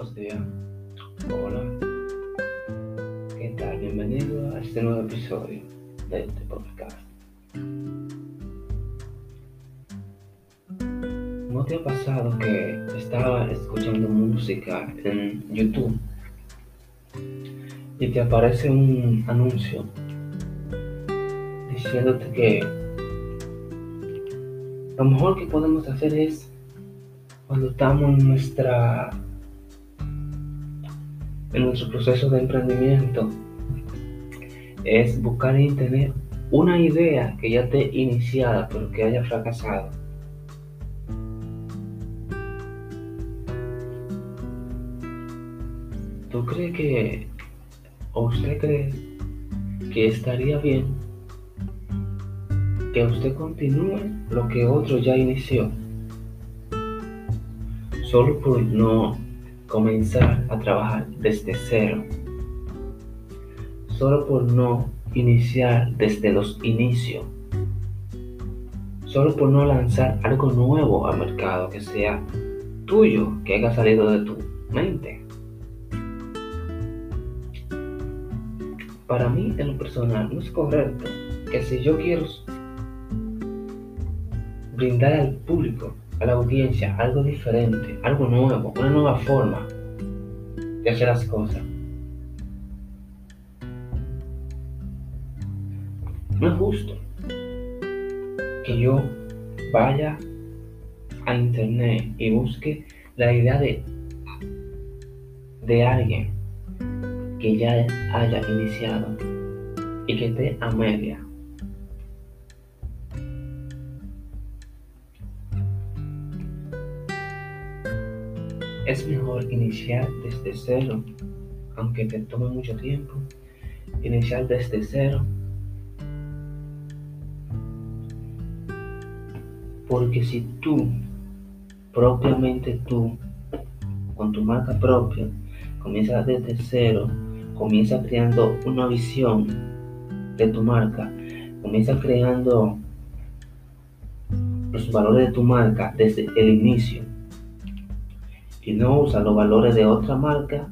Buenos días. Hola. ¿Qué tal? Bienvenido a este nuevo episodio de este podcast. ¿No te ha pasado que estaba escuchando música en YouTube y te aparece un anuncio diciéndote que lo mejor que podemos hacer es cuando estamos en nuestra en nuestro proceso de emprendimiento es buscar en internet una idea que ya esté iniciada pero que haya fracasado. ¿Tú crees que o usted cree que estaría bien que usted continúe lo que otro ya inició? solo por no comenzar a trabajar desde cero, solo por no iniciar desde los inicios, solo por no lanzar algo nuevo al mercado que sea tuyo, que haya salido de tu mente. Para mí, en lo personal, no es correcto que si yo quiero brindar al público a la audiencia algo diferente, algo nuevo, una nueva forma de hacer las cosas. No es justo que yo vaya a internet y busque la idea de, de alguien que ya haya iniciado y que esté a media Es mejor iniciar desde cero, aunque te tome mucho tiempo. Iniciar desde cero. Porque si tú, propiamente tú, con tu marca propia, comienzas desde cero, comienzas creando una visión de tu marca, comienzas creando los valores de tu marca desde el inicio y no usa los valores de otra marca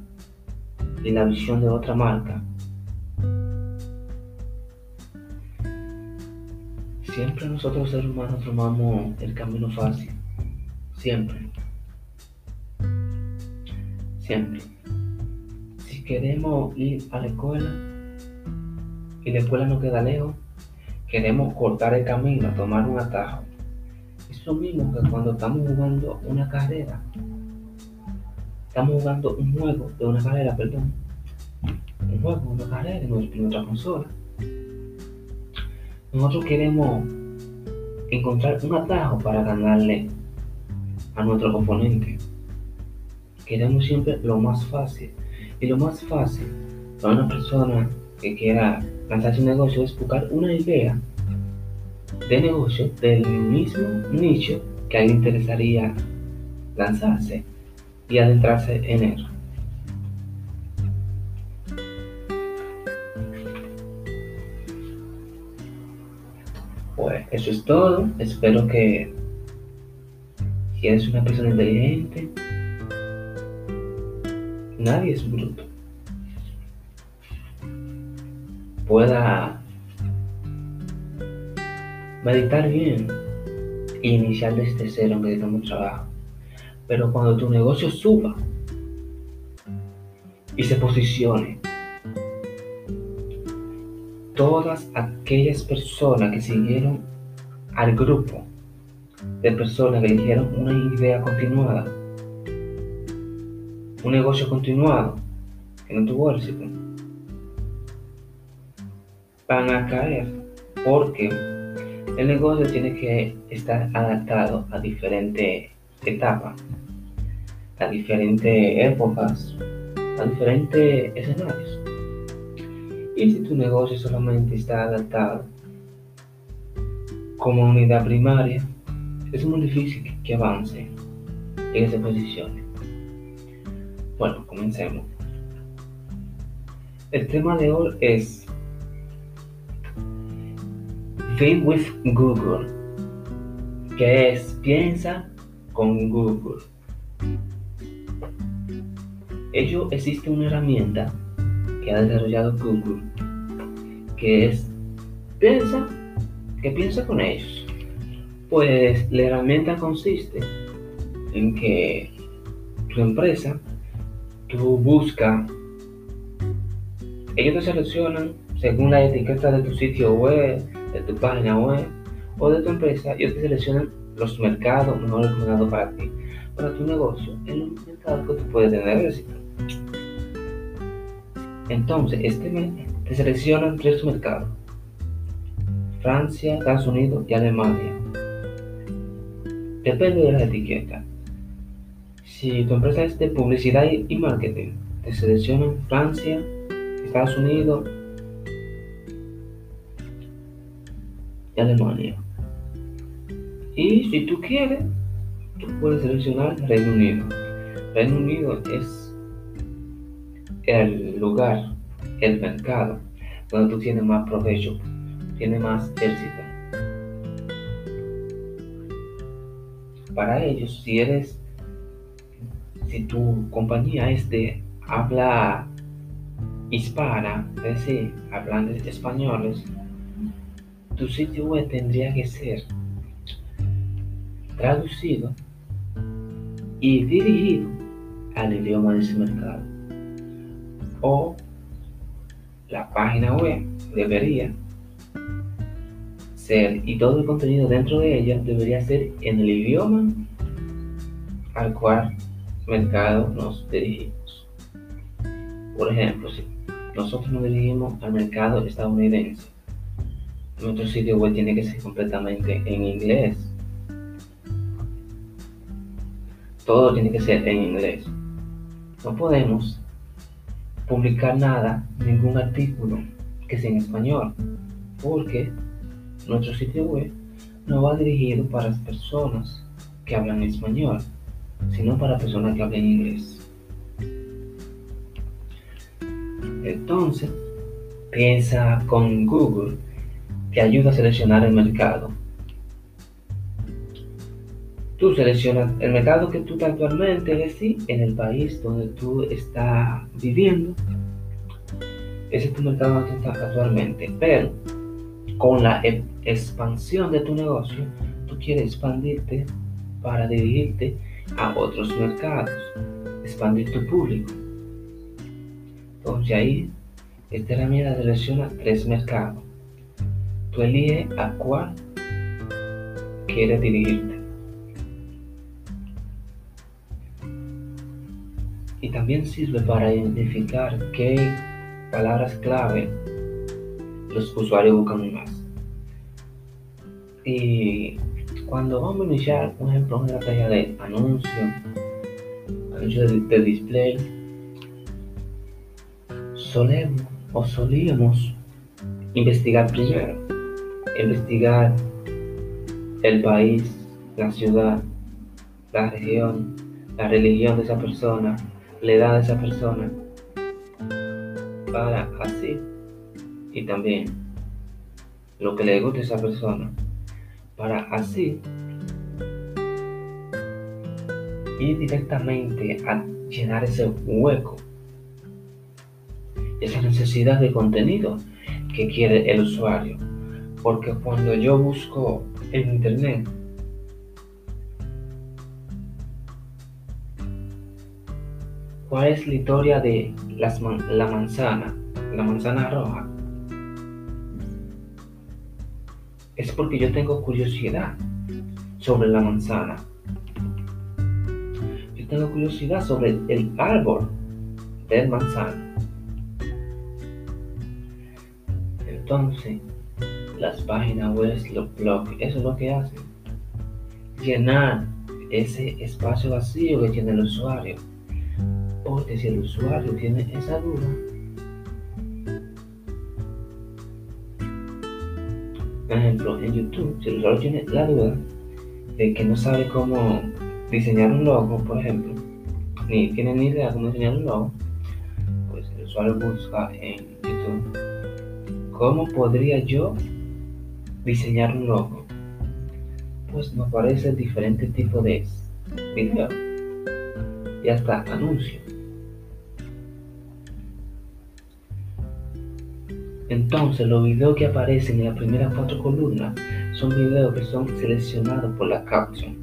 y la visión de otra marca. Siempre nosotros seres humanos tomamos el camino fácil. Siempre. Siempre. Si queremos ir a la escuela y la escuela no queda lejos, queremos cortar el camino, tomar un atajo. Es lo mismo que cuando estamos jugando una carrera estamos jugando un juego de una carrera, perdón. Un juego, de una carrera en nuestra consola. Nosotros queremos encontrar un atajo para ganarle a nuestro oponente. Queremos siempre lo más fácil. Y lo más fácil para una persona que quiera lanzar su negocio es buscar una idea de negocio del mismo nicho que a él interesaría lanzarse y adentrarse en él. Pues eso es todo. Espero que si eres una persona inteligente, nadie es bruto. Pueda meditar bien e iniciar desde cero aunque tengamos trabajo. Pero cuando tu negocio suba y se posicione, todas aquellas personas que siguieron al grupo de personas que dijeron una idea continuada, un negocio continuado que no tuvo éxito, van a caer porque el negocio tiene que estar adaptado a diferentes etapas a diferentes épocas, a diferentes escenarios. Y si tu negocio solamente está adaptado como unidad primaria, es muy difícil que avance en esa posición. Bueno, comencemos. El tema de hoy es Think with Google, que es piensa con Google. Ello existe una herramienta que ha desarrollado Google que es piensa que piensa con ellos. Pues la herramienta consiste en que tu empresa, tú buscas, ellos te seleccionan según la etiqueta de tu sitio web, de tu página web o de tu empresa, ellos te seleccionan los mercados mejor recomendados para ti, para tu negocio, en los mercados que tú puedes tener éxito. Entonces, este mes te seleccionan tres mercados. Francia, Estados Unidos y Alemania. Depende de la etiqueta. Si tu empresa es de publicidad y marketing, te seleccionan Francia, Estados Unidos y Alemania. Y si tú quieres, tú puedes seleccionar Reino Unido. Reino Unido es el lugar, el mercado, donde tú tienes más provecho, tienes más éxito. Para ellos, si eres, si tu compañía es de habla hispana, es decir, hablantes españoles, tu sitio web tendría que ser traducido y dirigido al idioma de ese mercado o la página web debería ser y todo el contenido dentro de ella debería ser en el idioma al cual mercado nos dirigimos. Por ejemplo, si nosotros nos dirigimos al mercado estadounidense, nuestro sitio web tiene que ser completamente en inglés. Todo tiene que ser en inglés. No podemos publicar nada, ningún artículo que sea en español, porque nuestro sitio web no va dirigido para las personas que hablan español, sino para personas que hablan inglés. Entonces, piensa con Google, te ayuda a seleccionar el mercado. Tú seleccionas el mercado que tú actualmente, es en el país donde tú estás viviendo. Ese es tu mercado donde estás actualmente. Pero con la e- expansión de tu negocio, tú quieres expandirte para dirigirte a otros mercados, expandir tu público. Entonces ahí, esta herramienta selecciona tres mercados. Tú eliges a cuál quieres dirigirte. Y también sirve para identificar qué palabras clave los usuarios buscan más. Y cuando vamos a iniciar, por ejemplo, una estrategia de anuncio, anuncio de, de display, solemos o solíamos investigar primero, investigar el país, la ciudad, la región, la religión de esa persona, la edad de esa persona para así y también lo que le guste a esa persona para así ir directamente a llenar ese hueco esa necesidad de contenido que quiere el usuario. Porque cuando yo busco en internet ¿Cuál es la historia de la manzana, la manzana roja? Es porque yo tengo curiosidad sobre la manzana. Yo tengo curiosidad sobre el árbol del manzana. Entonces, las páginas web, los blogs, eso es lo que hacen. Llenar ese espacio vacío que tiene el usuario porque si el usuario tiene esa duda, por ejemplo, en YouTube, si el usuario tiene la duda de que no sabe cómo diseñar un logo, por ejemplo, ni tiene ni idea cómo diseñar un logo, pues el usuario busca en YouTube cómo podría yo diseñar un logo. Pues me aparece diferentes tipos de videos y hasta anuncios Entonces, los videos que aparecen en las primeras cuatro columnas son videos que son seleccionados por la caption.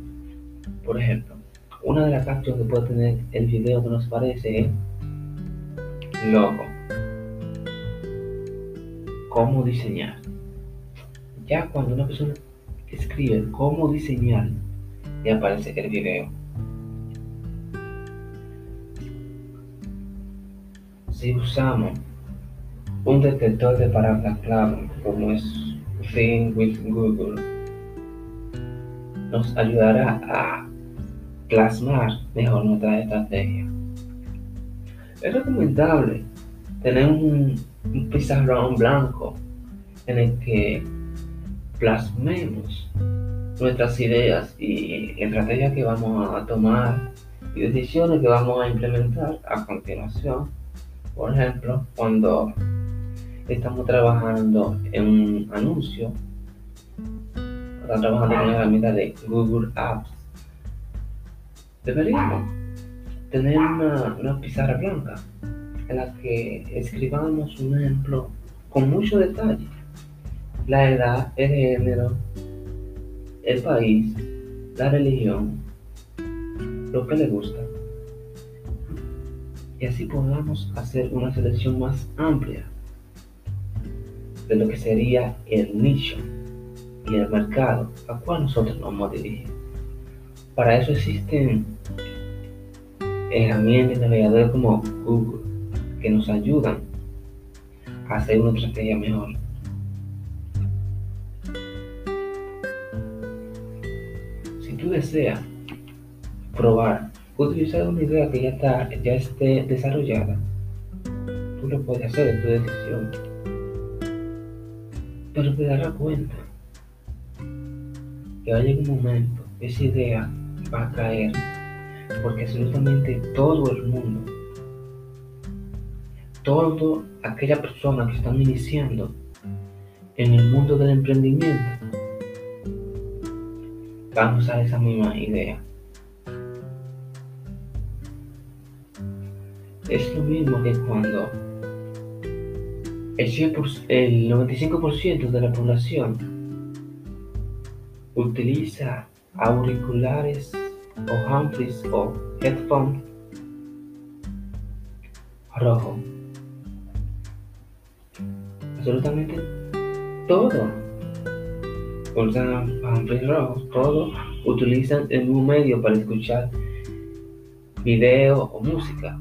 Por ejemplo, una de las captions que puede tener el video que nos parece es logo. Cómo diseñar. Ya cuando una persona escribe cómo diseñar, ya aparece el video. Si usamos un detector de palabras clave como es Think with Google, nos ayudará a plasmar mejor nuestra estrategia. Es recomendable tener un, un pizarrón blanco en el que plasmemos nuestras ideas y estrategias que vamos a tomar y decisiones que vamos a implementar a continuación. Por ejemplo, cuando estamos trabajando en un anuncio, estamos trabajando con la herramienta de Google Apps, deberíamos tener una, una pizarra blanca en la que escribamos un ejemplo con mucho detalle. La edad, el género, el país, la religión, lo que le gusta. Y así podamos hacer una selección más amplia de lo que sería el nicho y el mercado a cual nosotros nos vamos a dirigir. Para eso existen herramientas y navegadores como Google que nos ayudan a hacer una estrategia mejor. tú deseas probar, utilizar una idea que ya, está, ya esté desarrollada, tú lo puedes hacer, en tu decisión. Pero te darás cuenta que va a llegar un momento, esa idea va a caer, porque absolutamente todo el mundo, toda aquella persona que están iniciando en el mundo del emprendimiento, vamos a esa misma idea. Es lo mismo que cuando el, 95% de la población utiliza auriculares o amplis o headphones rojo. Absolutamente todo usan pamphlets rojos, todos utilizan el mismo medio para escuchar video o música.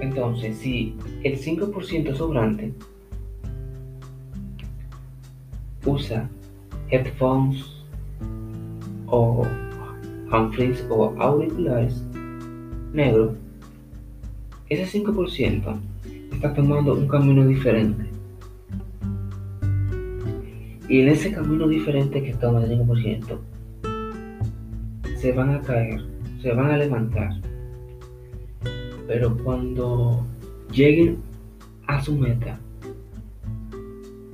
Entonces, si el 5% sobrante usa headphones o Humphreys o auriculares negros, ese 5% está tomando un camino diferente. Y en ese camino diferente que toma el 5%, se van a caer, se van a levantar. Pero cuando lleguen a su meta,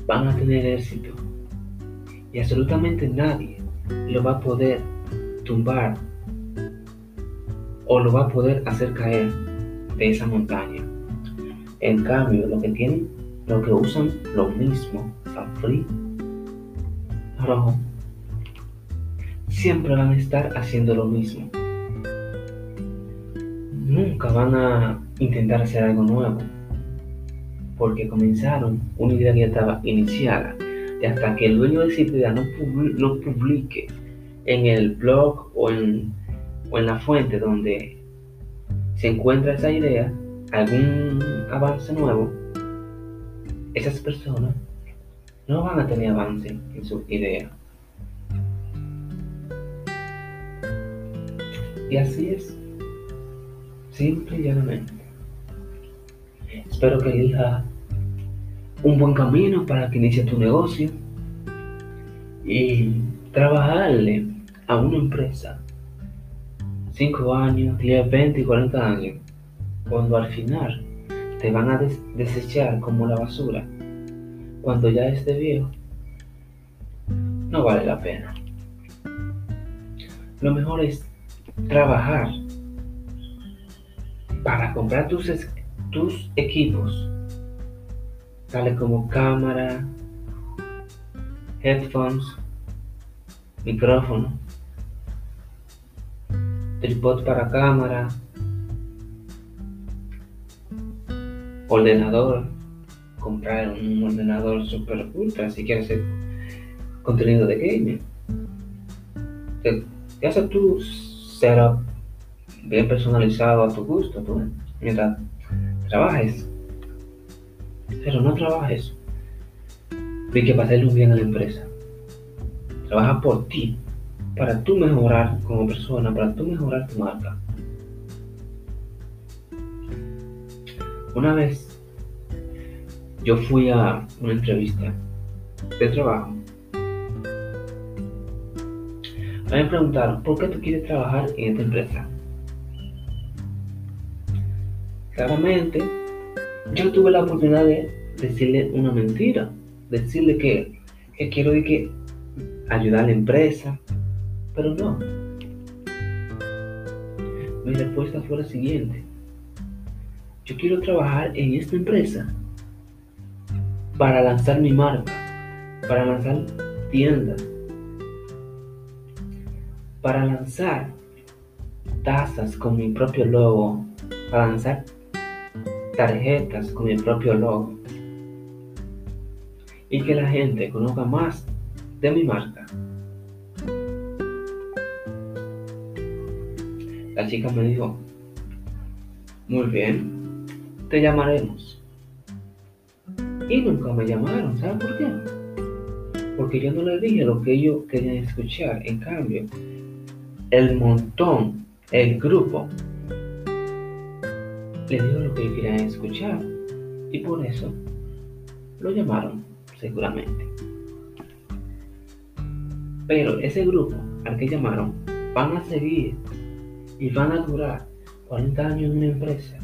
van a tener éxito. Y absolutamente nadie lo va a poder tumbar o lo va a poder hacer caer de esa montaña. En cambio, lo que tienen, lo que usan lo mismo, Free rojo, siempre van a estar haciendo lo mismo. Nunca van a intentar hacer algo nuevo, porque comenzaron una idea que ya estaba iniciada. Y hasta que el dueño de esa idea no, publique en el blog o en, o en la fuente donde se encuentra esa idea, algún avance nuevo, esas personas no van a tener avance en su idea. Y así es, simple y llanamente. Espero que elija un buen camino para que inicie tu negocio y trabajarle a una empresa 5 años, 10, 20 y 40 años, cuando al final te van a desechar como la basura cuando ya esté viejo, no vale la pena. Lo mejor es trabajar para comprar tus, tus equipos tales como cámara, headphones, micrófono, tripod para cámara, ordenador, comprar un ordenador super ultra si quieres hacer contenido de gaming. Te, hace tu setup bien personalizado a tu gusto tú, mientras trabajes. Pero no trabajes vi que pasarle un bien a la empresa. Trabaja por ti, para tú mejorar como persona, para tú mejorar tu marca. Una vez yo fui a una entrevista de trabajo. Me preguntaron, ¿por qué tú quieres trabajar en esta empresa? Claramente, yo tuve la oportunidad de decirle una mentira decirle que, quiero de que ayudar a la empresa, pero no. Mi respuesta fue la siguiente. Yo quiero trabajar en esta empresa para lanzar mi marca, para lanzar tiendas, para lanzar tazas con mi propio logo, para lanzar tarjetas con mi propio logo y que la gente conozca más de mi marca. La chica me dijo, muy bien, te llamaremos. Y nunca me llamaron, ¿saben por qué? Porque yo no les dije lo que ellos querían escuchar. En cambio, el montón, el grupo, le dijo lo que querían escuchar. Y por eso lo llamaron seguramente. Pero ese grupo al que llamaron van a seguir y van a durar 40 años en una empresa.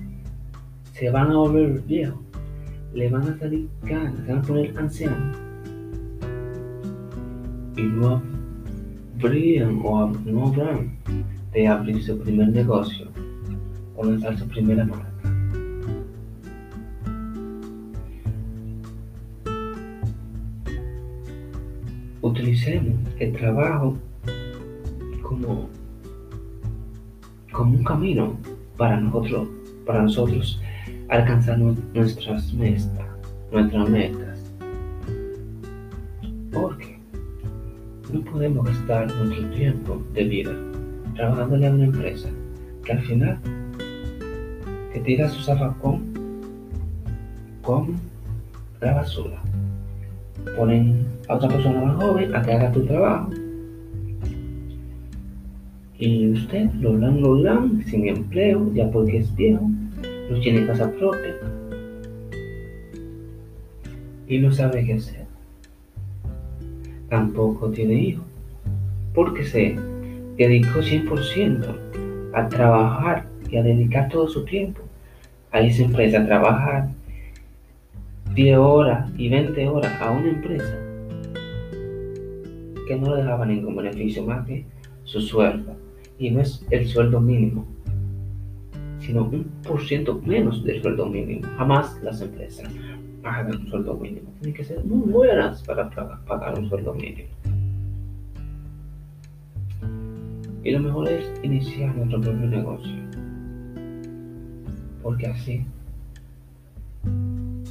Se van a volver viejos. Le van a salir ganas, se van a poner ancianos. Y no habrían o no habrán de abrir su primer negocio o lanzar su primera marca. Utilicemos el trabajo como, como un camino para nosotros, para nosotros alcanzar nuestras metas, nuestras metas. Porque no podemos gastar nuestro tiempo de vida trabajando en una empresa que al final te tira su zafacón con la basura ponen a otra persona más joven a que haga tu trabajo. Y usted, lo blan, lo blan, sin empleo, ya porque es viejo, no tiene casa propia y no sabe qué hacer. Tampoco tiene hijos, porque se dedicó 100% a trabajar y a dedicar todo su tiempo a esa empresa, a trabajar 10 horas y 20 horas a una empresa que no le dejaba ningún beneficio más que su sueldo. Y no es el sueldo mínimo, sino un por ciento menos del sueldo mínimo. Jamás las empresas pagan un sueldo mínimo. Tienen que ser muy buenas para pagar un sueldo mínimo. Y lo mejor es iniciar nuestro propio negocio. Porque así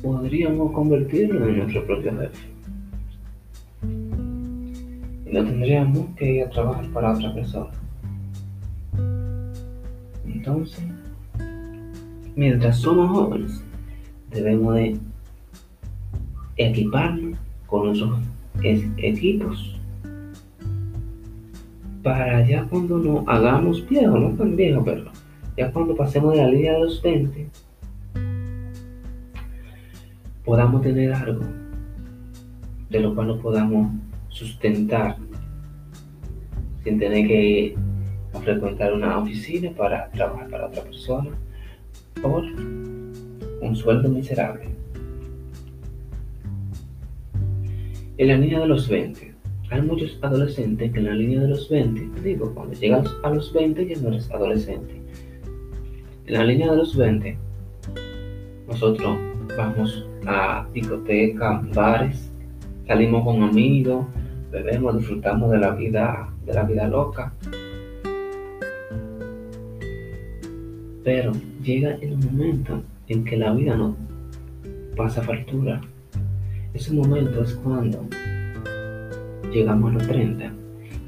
podríamos convertirlo en nuestro propio jefe. Y no tendríamos que ir a trabajar para otra persona. Entonces, mientras somos jóvenes, debemos de equiparnos con nuestros equipos para ya cuando nos hagamos viejos, no tan viejos, pero ya cuando pasemos de la línea de los 20, podamos tener algo de lo cual nos podamos sustentar sin tener que frecuentar una oficina para trabajar para otra persona por un sueldo miserable. En la línea de los 20, hay muchos adolescentes que en la línea de los 20, digo, cuando llegas a los 20 ya no eres adolescente. En la línea de los 20, nosotros vamos a discotecas, bares, salimos con amigos, bebemos, disfrutamos de la vida, de la vida loca. Pero llega el momento en que la vida no pasa factura. Ese momento es cuando llegamos a los 30.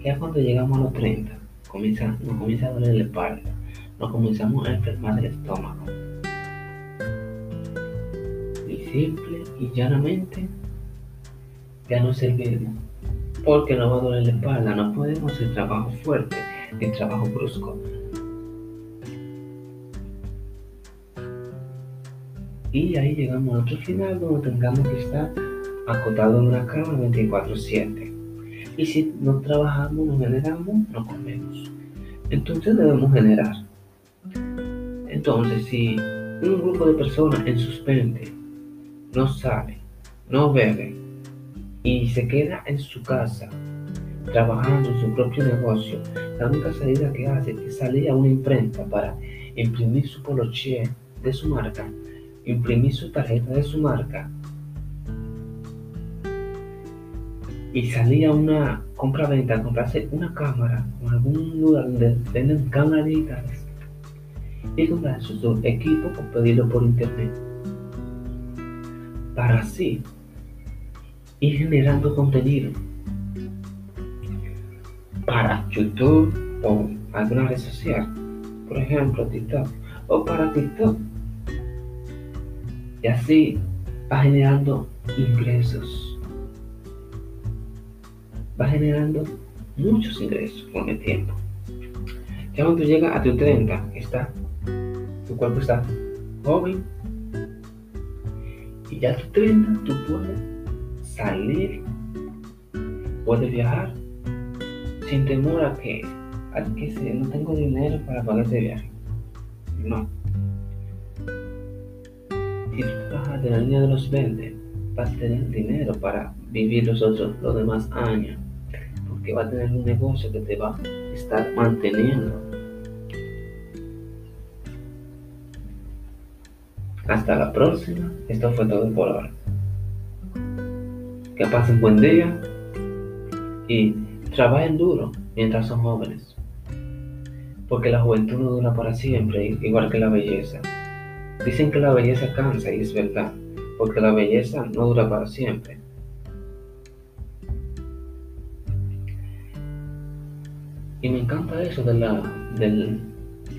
Ya cuando llegamos a los 30, comienza, nos comienza a doler la espalda, nos comenzamos a enfermar del estómago. Simple y llanamente ya no servimos. Porque no va a doler la espalda, no podemos hacer trabajo fuerte ni trabajo brusco. Y ahí llegamos a otro final donde tengamos que estar acotados en una cama 24/7. Y si no trabajamos, no generamos, no comemos. Entonces debemos generar. Entonces, si un grupo de personas en sus 20 no sale, no bebe y se queda en su casa trabajando en su propio negocio, la única salida que hace es salir a una imprenta para imprimir su poloche de su marca imprimir su tarjeta de su marca y salía a una compra-venta comprarse una cámara o algún lugar donde venden cámaras digitales y comprar su equipo o pedirlo por internet para así ir generando contenido para YouTube o alguna red social, por ejemplo TikTok, o para TikTok y así va generando ingresos. Va generando muchos ingresos con el tiempo. Ya cuando llega a tu 30, está, tu cuerpo está joven. Y ya tu 30 tú puedes salir, puedes viajar sin temor a que, a que no tengo dinero para pagar ese viaje. No si tú trabajas de la línea de los 20, vas a tener dinero para vivir los otros, los demás años, porque va a tener un negocio que te va a estar manteniendo. Hasta la próxima. Esto fue todo por ahora. Que pasen buen día y trabajen duro mientras son jóvenes. Porque la juventud no dura para siempre, igual que la belleza. Dicen que la belleza cansa y es verdad, porque la belleza no dura para siempre. Y me encanta eso de la, del,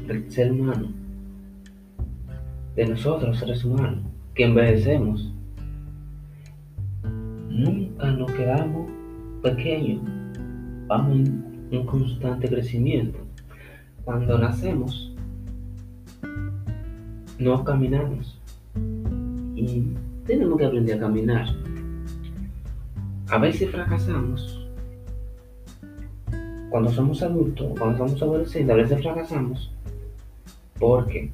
del ser humano, de nosotros seres humanos, que envejecemos. Nunca nos quedamos pequeños, vamos en un constante crecimiento. Cuando nacemos, no caminamos. Y tenemos que aprender a caminar. A veces fracasamos. Cuando somos adultos, cuando somos adolescentes, a veces fracasamos porque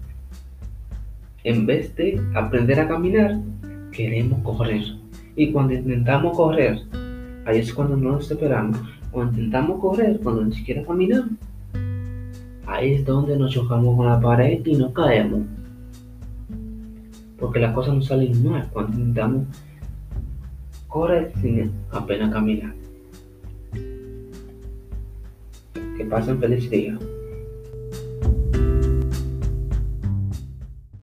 en vez de aprender a caminar, queremos correr. Y cuando intentamos correr, ahí es cuando no nos esperamos. Cuando intentamos correr, cuando ni siquiera caminamos, ahí es donde nos chocamos con la pared y nos caemos porque las cosas no salen mal cuando intentamos correr sin apenas caminar. Que pasen feliz día.